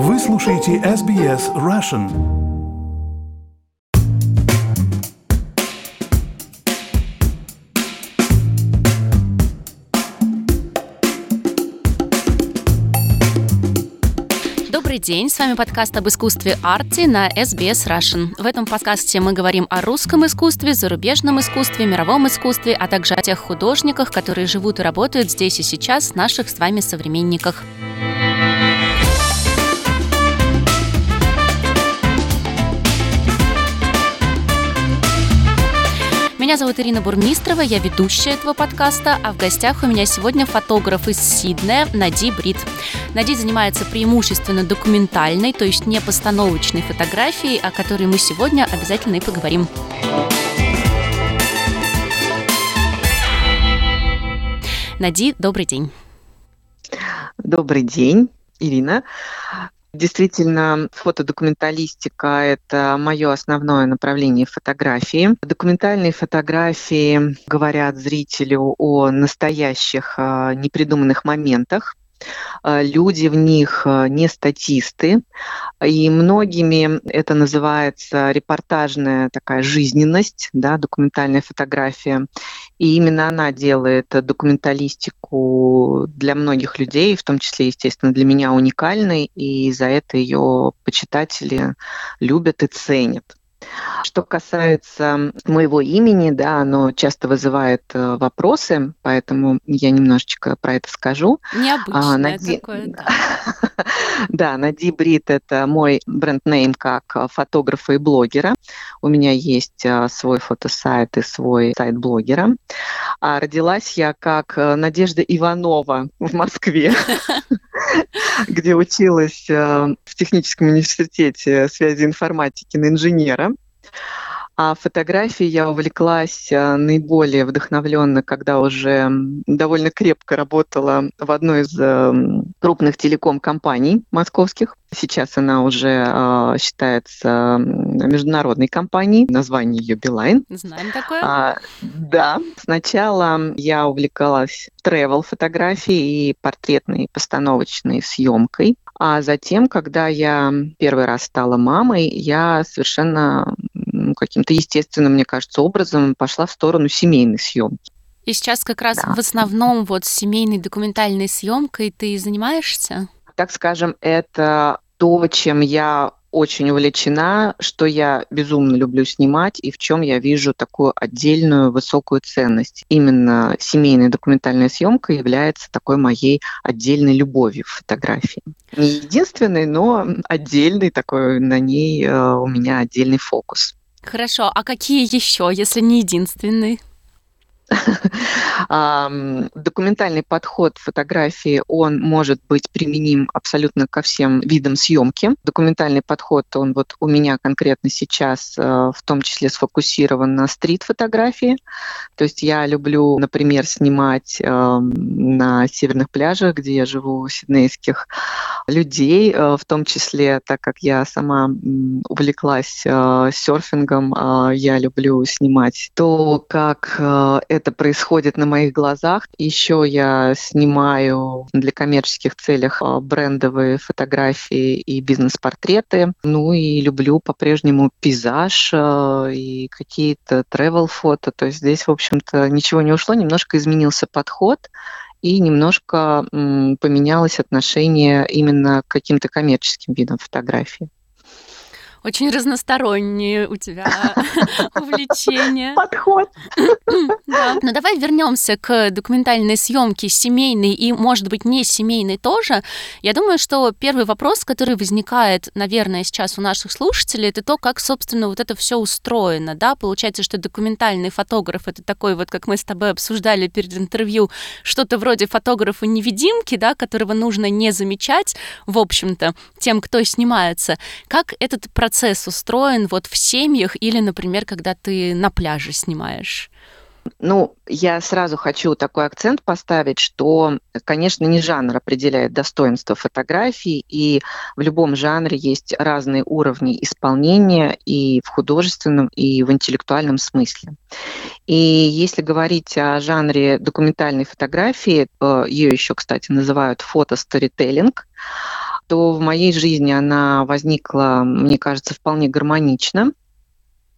Вы слушаете SBS Russian. Добрый день, с вами подкаст об искусстве арти на SBS Russian. В этом подкасте мы говорим о русском искусстве, зарубежном искусстве, мировом искусстве, а также о тех художниках, которые живут и работают здесь и сейчас, наших с вами современниках. Меня зовут Ирина Бурмистрова, я ведущая этого подкаста, а в гостях у меня сегодня фотограф из Сиднея Нади Брит. Нади занимается преимущественно документальной, то есть не постановочной фотографией, о которой мы сегодня обязательно и поговорим. Нади, добрый день. Добрый день, Ирина. Действительно, фотодокументалистика – это мое основное направление фотографии. Документальные фотографии говорят зрителю о настоящих а, непридуманных моментах, Э, люди в них э, не статисты, и многими это называется репортажная такая жизненность, да, документальная фотография. И именно она делает документалистику для многих людей, в том числе, естественно, для меня уникальной, и за это ее почитатели любят и ценят. Что касается моего имени, да, оно часто вызывает э, вопросы, поэтому я немножечко про это скажу. Необычное а, Нади... такое. Да, Нади Брит – это мой бренд-нейм как фотографа и блогера. У меня есть э, свой фотосайт и свой сайт блогера. А родилась я как э, Надежда Иванова в Москве где училась в техническом университете связи информатики на инженера. А фотографией я увлеклась э, наиболее вдохновленно, когда уже довольно крепко работала в одной из эм, крупных телеком-компаний московских. Сейчас она уже э, считается международной компанией. Название ее Билайн. Знаем такое. А, да. Сначала я увлекалась travel фотографией и портретной постановочной съемкой. А затем, когда я первый раз стала мамой, я совершенно каким-то естественным, мне кажется, образом пошла в сторону семейной съемки. И сейчас как раз да. в основном вот семейной документальной съемкой ты занимаешься? Так скажем, это то, чем я очень увлечена, что я безумно люблю снимать и в чем я вижу такую отдельную высокую ценность. Именно семейная документальная съемка является такой моей отдельной любовью в фотографии. Не единственной, но отдельный такой, на ней э, у меня отдельный фокус. Хорошо, а какие еще, если не единственный? Документальный подход фотографии, он может быть применим абсолютно ко всем видам съемки. Документальный подход, он вот у меня конкретно сейчас э, в том числе сфокусирован на стрит-фотографии. То есть я люблю, например, снимать на северных пляжах, где я живу, сиднейских людей, э, в том числе, так как я сама увлеклась э, серфингом, я люблю снимать то, как это происходит на моих глазах. Еще я снимаю для коммерческих целях а, брендовые фотографии и бизнес-портреты. Ну и люблю по-прежнему пейзаж а, и какие-то travel-фото. То есть здесь, в общем-то, ничего не ушло, немножко изменился подход и немножко поменялось отношение именно к каким-то коммерческим видам фотографии. Очень разносторонние у тебя увлечения. Подход. Да. Но ну, давай вернемся к документальной съемке семейной и, может быть, не семейной тоже. Я думаю, что первый вопрос, который возникает, наверное, сейчас у наших слушателей, это то, как, собственно, вот это все устроено. Да? Получается, что документальный фотограф это такой вот, как мы с тобой обсуждали перед интервью, что-то вроде фотографа-невидимки, да, которого нужно не замечать, в общем-то, тем, кто снимается. Как этот процесс процесс устроен вот в семьях или, например, когда ты на пляже снимаешь? Ну, я сразу хочу такой акцент поставить, что, конечно, не жанр определяет достоинство фотографии, и в любом жанре есть разные уровни исполнения и в художественном, и в интеллектуальном смысле. И если говорить о жанре документальной фотографии, ее еще, кстати, называют фото-сторителлинг, то в моей жизни она возникла, мне кажется, вполне гармонично.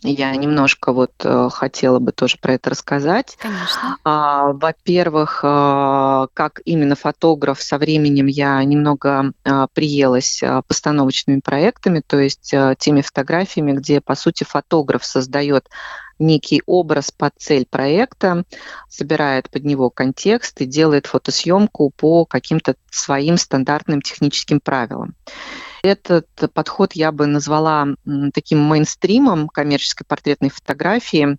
Я немножко вот э, хотела бы тоже про это рассказать. Конечно. А, во-первых, а, как именно фотограф со временем я немного а, приелась постановочными проектами, то есть теми фотографиями, где, по сути, фотограф создает некий образ под цель проекта, собирает под него контекст и делает фотосъемку по каким-то своим стандартным техническим правилам. Этот подход я бы назвала таким мейнстримом коммерческой портретной фотографии,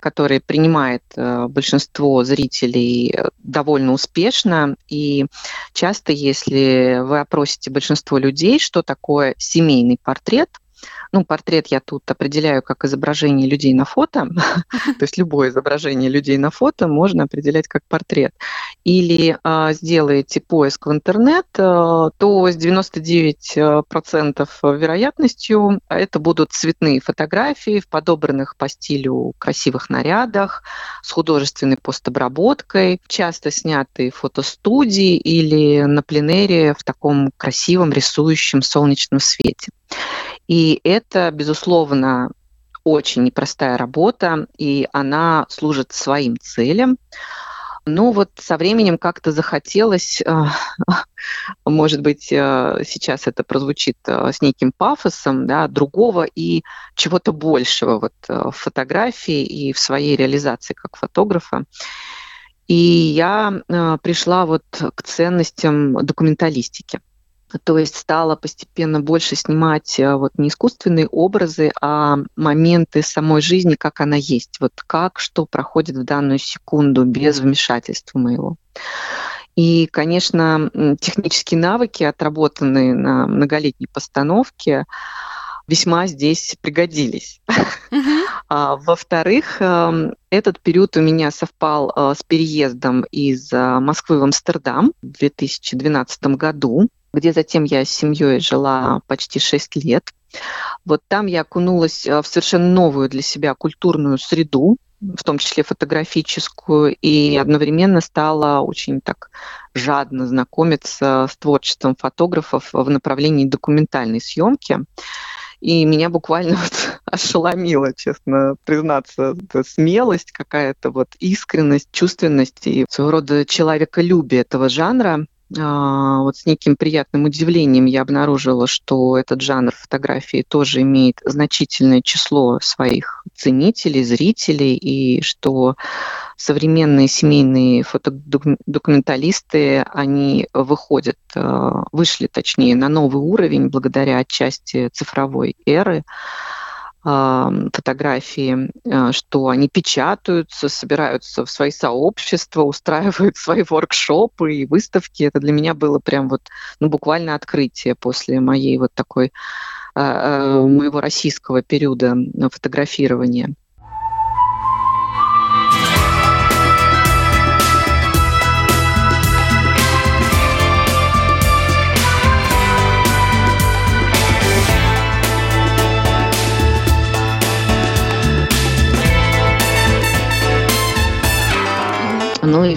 который принимает э, большинство зрителей э, довольно успешно. И часто, если вы опросите большинство людей, что такое семейный портрет, ну, портрет я тут определяю как изображение людей на фото, то есть любое изображение людей на фото можно определять как портрет. Или а, сделаете поиск в интернет, а, то с 99% вероятностью это будут цветные фотографии в подобранных по стилю красивых нарядах, с художественной постобработкой, часто снятые в фотостудии или на пленере в таком красивом рисующем солнечном свете. И это, безусловно, очень непростая работа, и она служит своим целям. Но вот со временем как-то захотелось, э, может быть, э, сейчас это прозвучит э, с неким пафосом, да, другого и чего-то большего вот в фотографии и в своей реализации как фотографа. И я пришла вот к ценностям документалистики. То есть стала постепенно больше снимать э, вот не искусственные образы, а моменты самой жизни, как она есть, вот как что проходит в данную секунду без вмешательства моего. И, конечно, технические навыки, отработанные на многолетней постановке, весьма здесь пригодились. А, во-вторых, эм, этот период у меня совпал э, с переездом из э, Москвы в Амстердам в 2012 году где затем я с семьей жила почти 6 лет. Вот там я окунулась э, в совершенно новую для себя культурную среду, в том числе фотографическую, и одновременно стала очень так жадно знакомиться с творчеством фотографов в направлении документальной съемки. И меня буквально вот ошеломило, честно признаться, смелость какая-то, вот искренность, чувственность и своего рода человеколюбие этого жанра. А, вот с неким приятным удивлением я обнаружила, что этот жанр фотографии тоже имеет значительное число своих ценителей, зрителей, и что современные семейные фотодокументалисты, они выходят, а, вышли точнее на новый уровень благодаря отчасти цифровой эры фотографии, а, что они печатаются, собираются в свои сообщества, устраивают свои воркшопы и выставки. Это для меня было прям вот, ну, буквально открытие после моей вот такой а, а, моего российского периода фотографирования.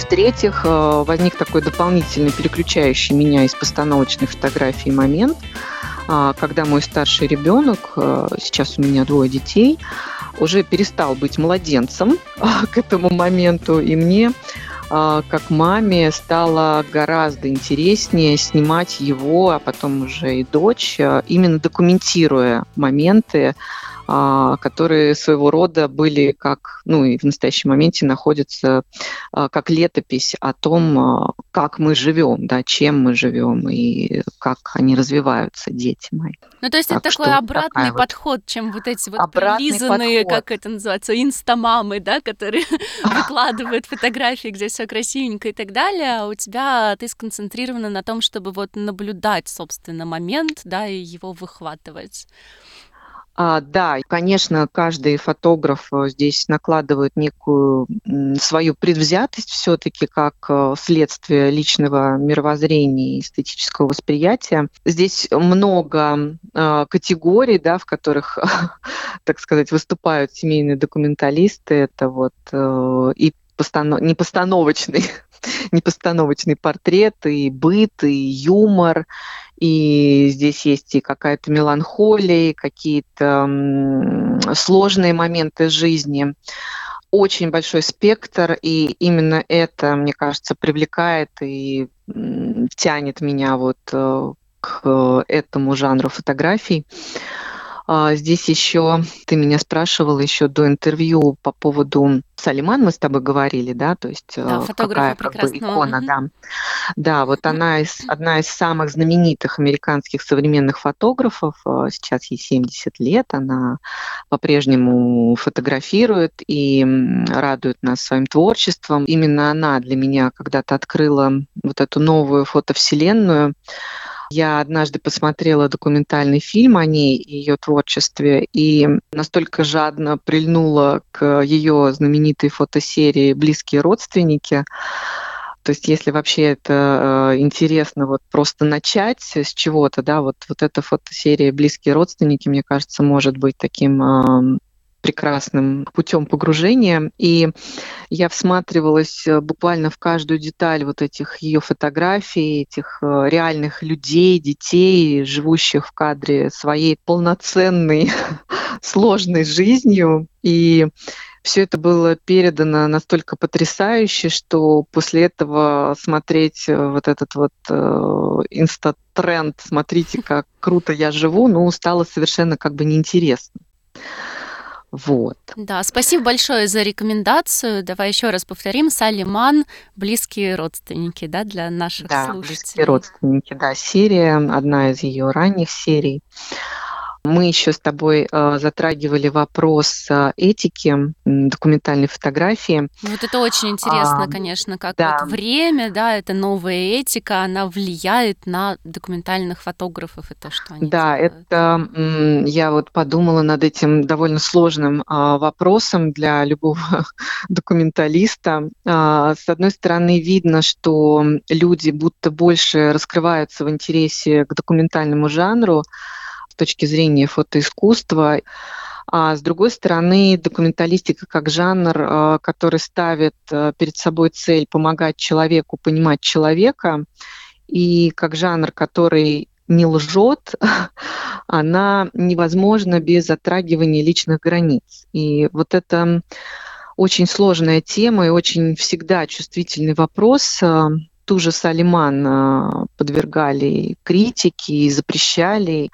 В-третьих, э, возник такой дополнительный переключающий меня из постановочной фотографии момент, а, когда мой старший ребенок, э, сейчас у меня двое детей, уже перестал быть младенцем к этому моменту, и мне а, как маме стало гораздо интереснее снимать его, а потом уже и дочь, э, именно документируя моменты, а, которые своего рода были как, ну и в настоящем моменте находятся а, как летопись о том, а, как мы живем, да, чем мы живем и как они развиваются, дети мои. Ну, то есть так это такой обратный вот подход, чем вот эти вот обратный прилизанные, подход. как это называется, инстамамы, да, которые выкладывают фотографии, где все красивенько и так далее, а у тебя ты сконцентрирована на том, чтобы вот наблюдать, собственно, момент, да, и его выхватывать. А, да, конечно, каждый фотограф э, здесь накладывает некую свою предвзятость все-таки как э, следствие личного мировоззрения и эстетического восприятия. Здесь много э, категорий, да, в которых, так сказать, выступают семейные документалисты. Это вот э, и постанов... непостановочный непостановочный портрет, и быт, и юмор, и здесь есть и какая-то меланхолия, и какие-то сложные моменты жизни. Очень большой спектр, и именно это, мне кажется, привлекает и тянет меня вот э, к этому жанру фотографий. А, здесь еще ты меня спрашивал еще до интервью по поводу Салиман, мы с тобой говорили, да, то есть да, э, какая как бы, икона, да. Да, вот она из, одна из самых знаменитых американских современных фотографов, э, сейчас ей 70 лет, она по-прежнему фотографирует и радует нас своим творчеством. Именно она для меня когда-то открыла вот эту новую фотовселенную, я однажды посмотрела документальный фильм о ней и ее творчестве, и настолько жадно прильнула к ее знаменитой фотосерии «Близкие родственники», то есть, если вообще это э, интересно, вот просто начать с чего-то, да, вот, вот эта фотосерия «Близкие родственники», мне кажется, может быть таким прекрасным путем погружения. И я всматривалась э, буквально в каждую деталь вот этих ее фотографий, этих э, реальных людей, детей, живущих в кадре своей полноценной, сложной жизнью. И все это было передано настолько потрясающе, что после этого смотреть э, вот этот вот инстатренд, смотрите, как круто я живу, ну, стало совершенно как бы неинтересно. Вот. Да, спасибо большое за рекомендацию. Давай еще раз повторим. Салиман «Близкие родственники», да, для наших да, слушателей. «Близкие родственники», да, серия, одна из ее ранних серий. Мы еще с тобой э, затрагивали вопрос э, этики документальной фотографии. Вот это очень интересно, а, конечно, как да. вот время, да, это новая этика, она влияет на документальных фотографов и то, что они Да, делают. это я вот подумала над этим довольно сложным а, вопросом для любого документалиста. А, с одной стороны, видно, что люди будто больше раскрываются в интересе к документальному жанру, с точки зрения фотоискусства. А с другой стороны, документалистика как жанр, э, который ставит э, перед собой цель помогать человеку понимать человека, и как жанр, который не лжет, она невозможна без затрагивания личных границ. И вот это очень сложная тема и очень всегда чувствительный вопрос. Э, ту же Салиман подвергали критике и запрещали.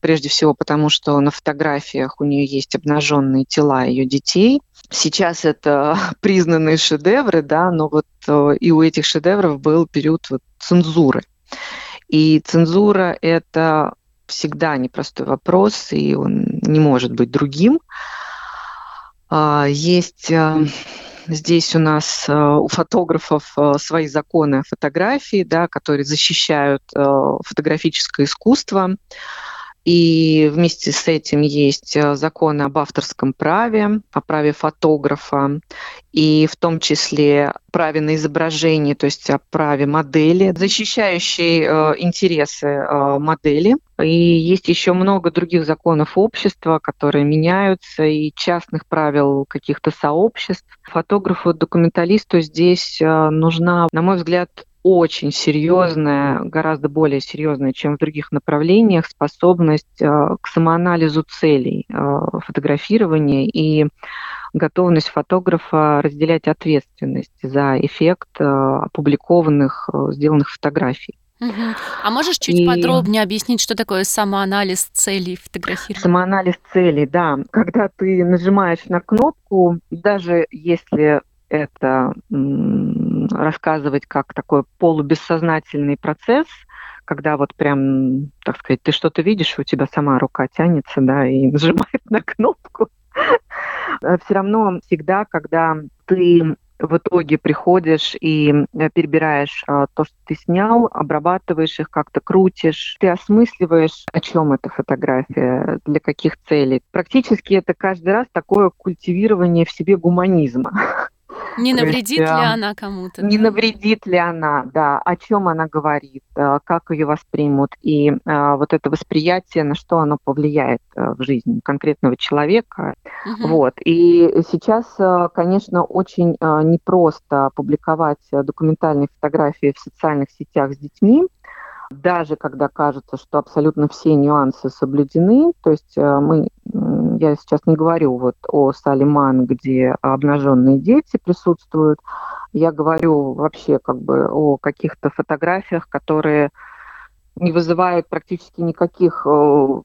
Прежде всего потому, что на фотографиях у нее есть обнаженные тела ее детей. Сейчас это признанные шедевры, да, но вот э, и у этих шедевров был период вот цензуры. И цензура – это всегда непростой вопрос, и он не может быть другим. А, есть э, здесь у нас э, у фотографов свои законы фотографии, да, которые защищают фотографическое искусство. И вместе с этим есть э, законы об авторском праве, о праве фотографа, и в том числе праве на изображение, то есть о праве модели, защищающие э, интересы э, модели. И есть еще много других законов общества, которые меняются, и частных правил каких-то сообществ. Фотографу, документалисту здесь нужна, на мой взгляд, очень серьезная, гораздо более серьезная, чем в других направлениях, способность э, к самоанализу целей э, фотографирования и готовность фотографа разделять ответственность за эффект э, опубликованных, сделанных фотографий. А можешь чуть и... подробнее объяснить, что такое самоанализ целей фотографирования? Самоанализ целей, да. Когда ты нажимаешь на кнопку, даже если это рассказывать как такой полубессознательный процесс, когда вот прям, так сказать, ты что-то видишь, у тебя сама рука тянется, да, и нажимает на кнопку. Все равно всегда, когда ты в итоге приходишь и э, перебираешь а, то, что ты снял, обрабатываешь их, как-то крутишь, ты осмысливаешь, о чем эта фотография, для каких целей. Практически это каждый раз такое культивирование в себе гуманизма. Не навредит есть, ли она кому-то? Не да? навредит ли она, да, о чем она говорит, э, как ее воспримут, и а, вот это восприятие, на что оно повлияет э, в жизни конкретного человека. Угу. Вот. И сейчас, конечно, очень непросто публиковать документальные фотографии в социальных сетях с детьми, даже когда кажется, что абсолютно все нюансы соблюдены, то есть э, мы, я сейчас не говорю вот о Салиман, где обнаженные дети присутствуют, я говорю вообще как бы о каких-то фотографиях, которые не вызывают практически никаких э,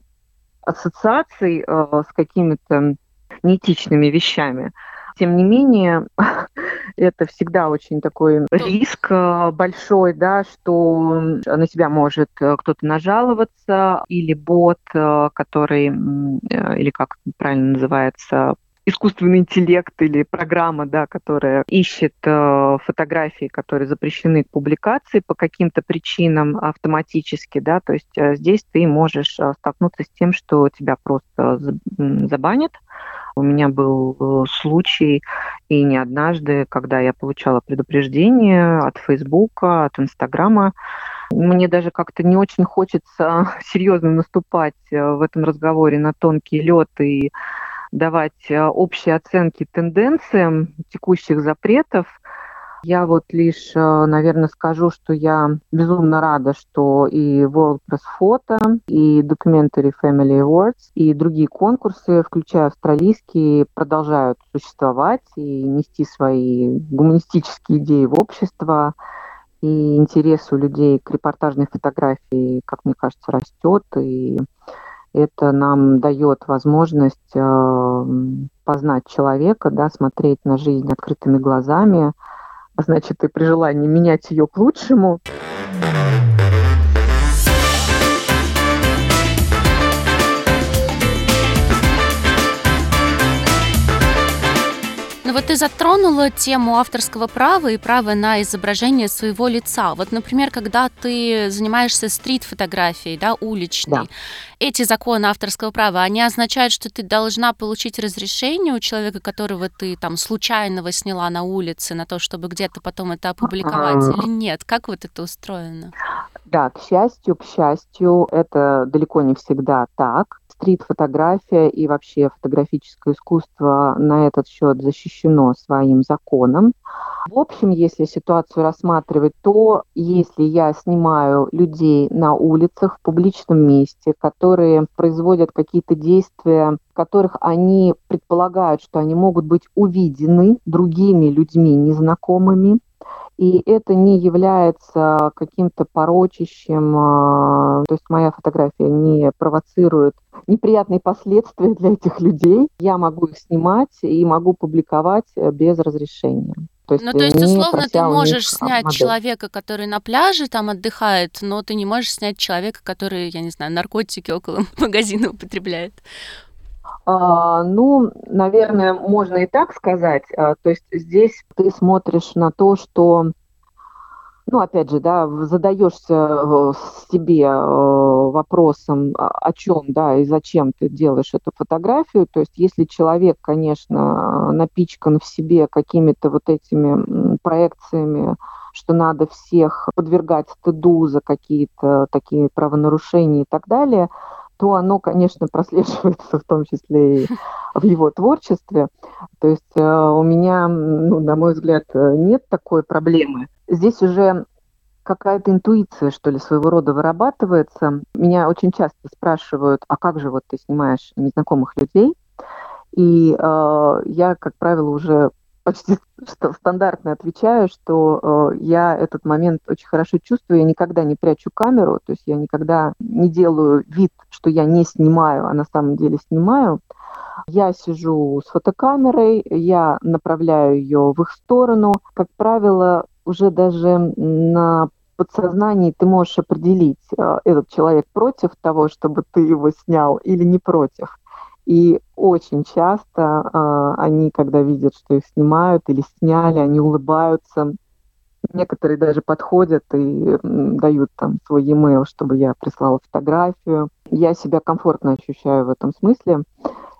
ассоциаций э, с какими-то неэтичными вещами. Тем не менее, это всегда очень такой риск э, большой, да, что на себя может э, кто-то нажаловаться, или бот, э, который, или как правильно называется, искусственный интеллект или программа, да, которая ищет э, фотографии, которые запрещены к публикации по каким-то причинам автоматически, да, то есть э, здесь ты можешь э, столкнуться с тем, что тебя просто забанят, у меня был э, случай, и не однажды, когда я получала предупреждение от Фейсбука, от Инстаграма, мне даже как-то не очень хочется серьезно наступать э, в этом разговоре на тонкий лед и давать э, общие оценки тенденциям текущих запретов – я вот лишь, э, наверное, скажу, что я безумно рада, что и World Press Photo, и Documentary Family Awards, и другие конкурсы, включая австралийские, продолжают существовать и нести свои гуманистические идеи в общество. И интерес у людей к репортажной фотографии, как мне кажется, растет. И это нам дает возможность э, познать человека, да, смотреть на жизнь открытыми глазами, значит, и при желании менять ее к лучшему. Вот ты затронула тему авторского права и права на изображение своего лица. Вот, например, когда ты занимаешься стрит-фотографией, да, уличной, да. эти законы авторского права, они означают, что ты должна получить разрешение у человека, которого ты там случайно сняла на улице, на то, чтобы где-то потом это опубликовать, или нет? Как вот это устроено? Да, к счастью, к счастью, это далеко не всегда так стрит-фотография и вообще фотографическое искусство на этот счет защищено своим законом. В общем, если ситуацию рассматривать, то если я снимаю людей на улицах, в публичном месте, которые производят какие-то действия, в которых они предполагают, что они могут быть увидены другими людьми незнакомыми, и это не является каким-то порочащим, а, то есть моя фотография не провоцирует неприятные последствия для этих людей. Я могу их снимать и могу публиковать э, без разрешения. То есть, ну, то есть, условно, ты можешь снять модель. человека, который на пляже там отдыхает, но ты не можешь снять человека, который, я не знаю, наркотики около магазина употребляет. А, ну, наверное, можно и так сказать. А, то есть здесь ты смотришь на то, что, ну, опять же, да, задаешься э, себе э, вопросом, а, о чем, да, и зачем ты делаешь эту фотографию. То есть если человек, конечно, напичкан в себе какими-то вот этими проекциями, что надо всех подвергать стыду за какие-то такие правонарушения и так далее – то оно, конечно, прослеживается в том числе и в его творчестве. То есть э, у меня, ну, на мой взгляд, э, нет такой проблемы. Здесь уже какая-то интуиция, что ли, своего рода вырабатывается. Меня очень часто спрашивают, а как же вот ты снимаешь незнакомых людей? И э, я, как правило, уже почти стандартно отвечаю, что э, я этот момент очень хорошо чувствую, я никогда не прячу камеру, то есть я никогда не делаю вид, что я не снимаю, а на самом деле снимаю. Я сижу с фотокамерой, я направляю ее в их сторону. Как правило, уже даже на подсознании ты можешь определить, э, этот человек против того, чтобы ты его снял или не против. И очень часто э, они, когда видят, что их снимают или сняли, они улыбаются. Некоторые даже подходят и дают там свой e-mail, чтобы я прислала фотографию. Я себя комфортно ощущаю в этом смысле.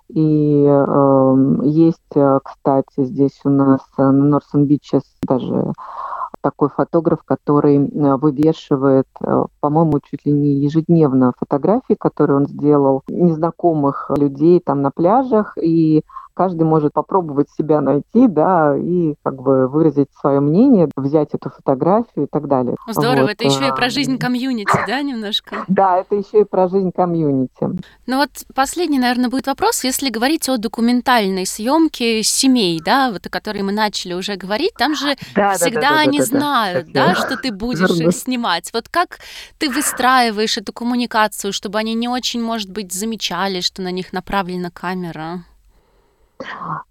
И эм, э, есть, кстати, здесь у нас на Норсон Бичес даже такой фотограф, который э, вывешивает, э, по-моему, чуть ли не ежедневно фотографии, которые он сделал незнакомых людей там на пляжах, и каждый может попробовать себя найти, да, и как бы выразить свое мнение, взять эту фотографию и так далее. Здорово, вот. это еще и про жизнь комьюнити, да, немножко? Да, это еще и про жизнь комьюнити. Ну вот последний, наверное, будет вопрос, если говорить о документальной съемке семей, да, вот о которой мы начали уже говорить, там же да, всегда да, да, они да, знают, да, да, что ты будешь их снимать. Вот как ты выстраиваешь эту коммуникацию, чтобы они не очень, может быть, замечали, что на них направлена камера?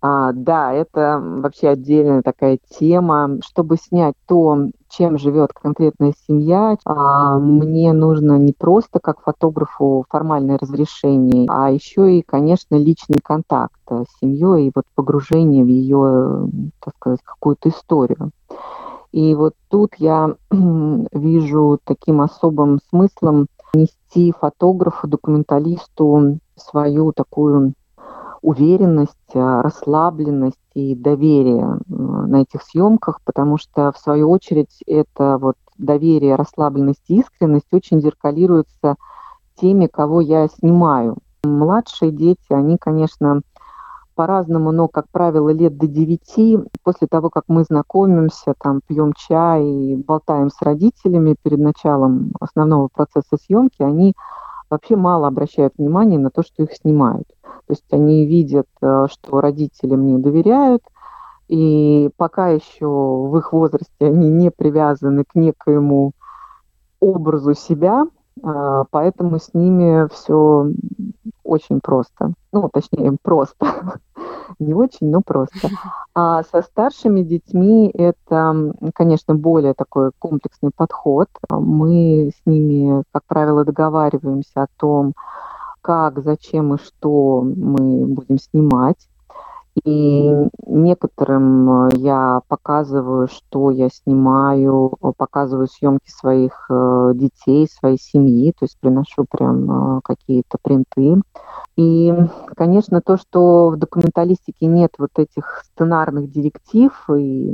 А, да, это вообще отдельная такая тема. Чтобы снять то, чем живет конкретная семья, а, мне нужно не просто как фотографу формальное разрешение, а еще и, конечно, личный контакт с семьей и вот погружение в ее, так сказать, какую-то историю. И вот тут я вижу таким особым смыслом нести фотографу, документалисту свою такую уверенность, а, расслабленность и доверие на этих съемках, потому что, в свою очередь, это вот доверие, расслабленность и искренность очень зеркалируется теми, кого я снимаю. Младшие дети, они, конечно, по-разному, но, как правило, лет до девяти, после того, как мы знакомимся, там, пьем чай и болтаем с родителями перед началом основного процесса съемки, они вообще мало обращают внимания на то, что их снимают. То есть они видят, э, что родители мне доверяют, и пока еще в их возрасте они не привязаны к некоему образу себя, а, поэтому с ними все очень просто. Ну, точнее, просто. Не очень, но просто. А со старшими детьми это, конечно, более такой комплексный подход. Мы с ними, как правило, договариваемся о том, как, зачем и что мы будем снимать. И некоторым э, я показываю, что я снимаю, э, показываю съемки своих э, детей, своей семьи, то есть приношу прям какие-то принты. И, конечно, то, что в документалистике нет вот этих сценарных директив и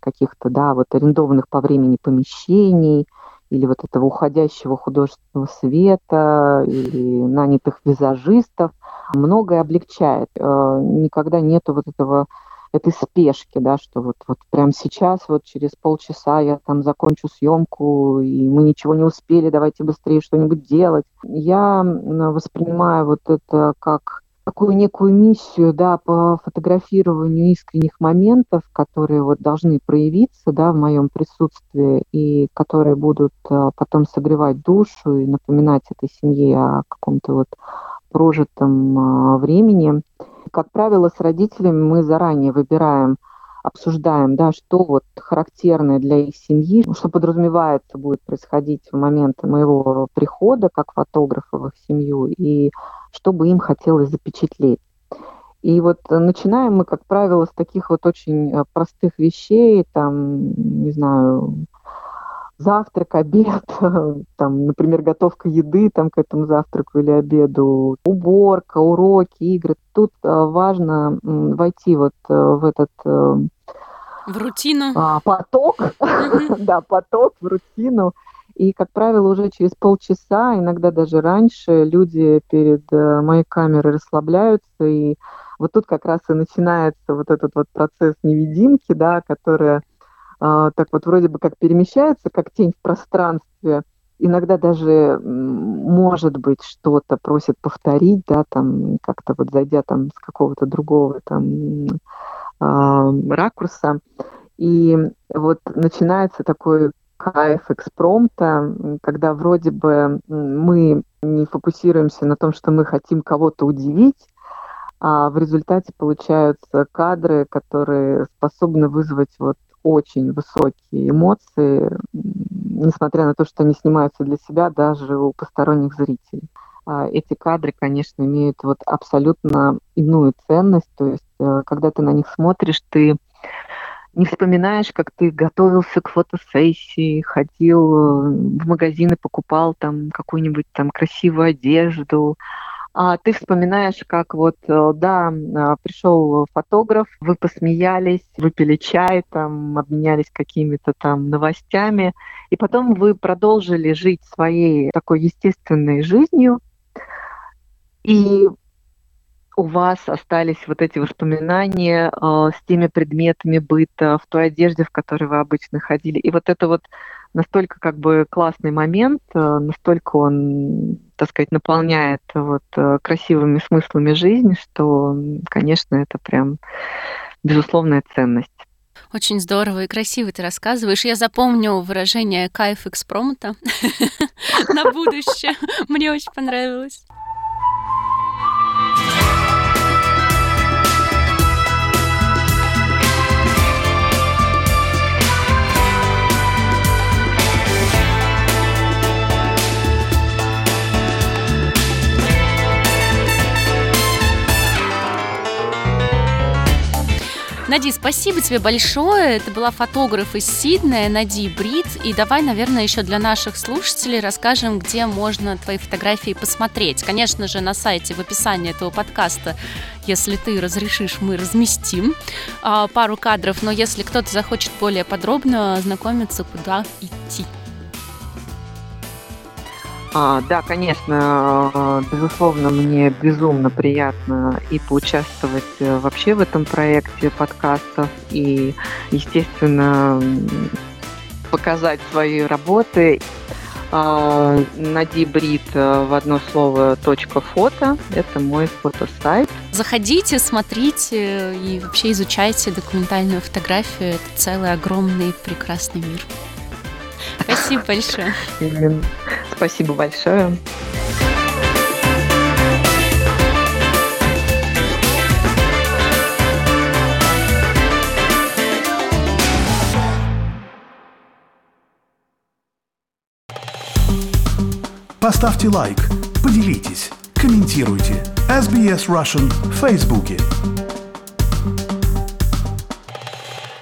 каких-то, да, вот арендованных по времени помещений, или вот этого уходящего художественного света, или нанятых визажистов, многое облегчает. Э, никогда нету вот этого этой спешки, да, что вот, вот прямо сейчас, вот через полчаса я там закончу съемку, и мы ничего не успели, давайте быстрее что-нибудь делать. Я воспринимаю вот это как такую некую миссию, да, по фотографированию искренних моментов, которые вот должны проявиться, да, в моем присутствии и которые будут а, потом согревать душу и напоминать этой семье о каком-то вот прожитом а, времени. Как правило, с родителями мы заранее выбираем обсуждаем, да, что вот характерное для их семьи, что подразумевается будет происходить в момент моего прихода как фотографа в их семью, и что бы им хотелось запечатлеть. И вот начинаем мы, как правило, с таких вот очень э, простых вещей, там, не знаю, завтрак, обед, там, например, готовка еды там, к этому завтраку или обеду, уборка, уроки, игры. Тут э, важно войти вот э, в этот в рутину. А, поток, да, поток в рутину. И, как правило, уже через полчаса, иногда даже раньше, люди перед э, моей камерой расслабляются. И вот тут как раз и начинается вот этот вот процесс невидимки, да, которая э, так вот вроде бы как перемещается, как тень в пространстве. Иногда даже, может быть, что-то просит повторить, да, там как-то вот зайдя там с какого-то другого там а, ракурса. И вот начинается такой кайф экспромта, когда вроде бы мы не фокусируемся на том, что мы хотим кого-то удивить, а в результате получаются кадры, которые способны вызвать вот очень высокие эмоции, несмотря на то, что они снимаются для себя даже у посторонних зрителей. А, эти кадры, конечно, имеют вот абсолютно иную ценность. То есть, э, когда ты на них смотришь, ты не вспоминаешь, как ты готовился к фотосессии, ходил э, в магазины, покупал там какую-нибудь там красивую одежду, ты вспоминаешь, как вот, э, да, а, пришел фотограф, вы посмеялись, выпили чай, там, обменялись какими-то там новостями, и потом вы продолжили жить своей такой естественной жизнью, и у вас остались вот эти воспоминания э, с теми предметами быта, в той одежде, в которой вы обычно ходили. И вот это вот настолько как бы классный момент, э, настолько он, так сказать, наполняет вот э, красивыми смыслами жизнь, что, конечно, это прям безусловная ценность. Очень здорово и красиво ты рассказываешь. Я запомню выражение «кайф экспромта» на будущее. Мне очень понравилось. Нади, спасибо тебе большое. Это была фотограф из Сиднея Нади Брит. И давай, наверное, еще для наших слушателей расскажем, где можно твои фотографии посмотреть. Конечно же, на сайте в описании этого подкаста, если ты разрешишь, мы разместим а, пару кадров. Но если кто-то захочет более подробно ознакомиться, куда идти? А, да, конечно, безусловно, мне безумно приятно и поучаствовать э, вообще в этом проекте подкастов, и, естественно, показать свои работы. А, Нади Брит э, в одно слово точка фото. Это мой фотосайт. Заходите, смотрите и вообще изучайте документальную фотографию. Это целый огромный прекрасный мир. Спасибо большое. Спасибо большое. Поставьте лайк, поделитесь, комментируйте. SBS Russian в Фейсбуке.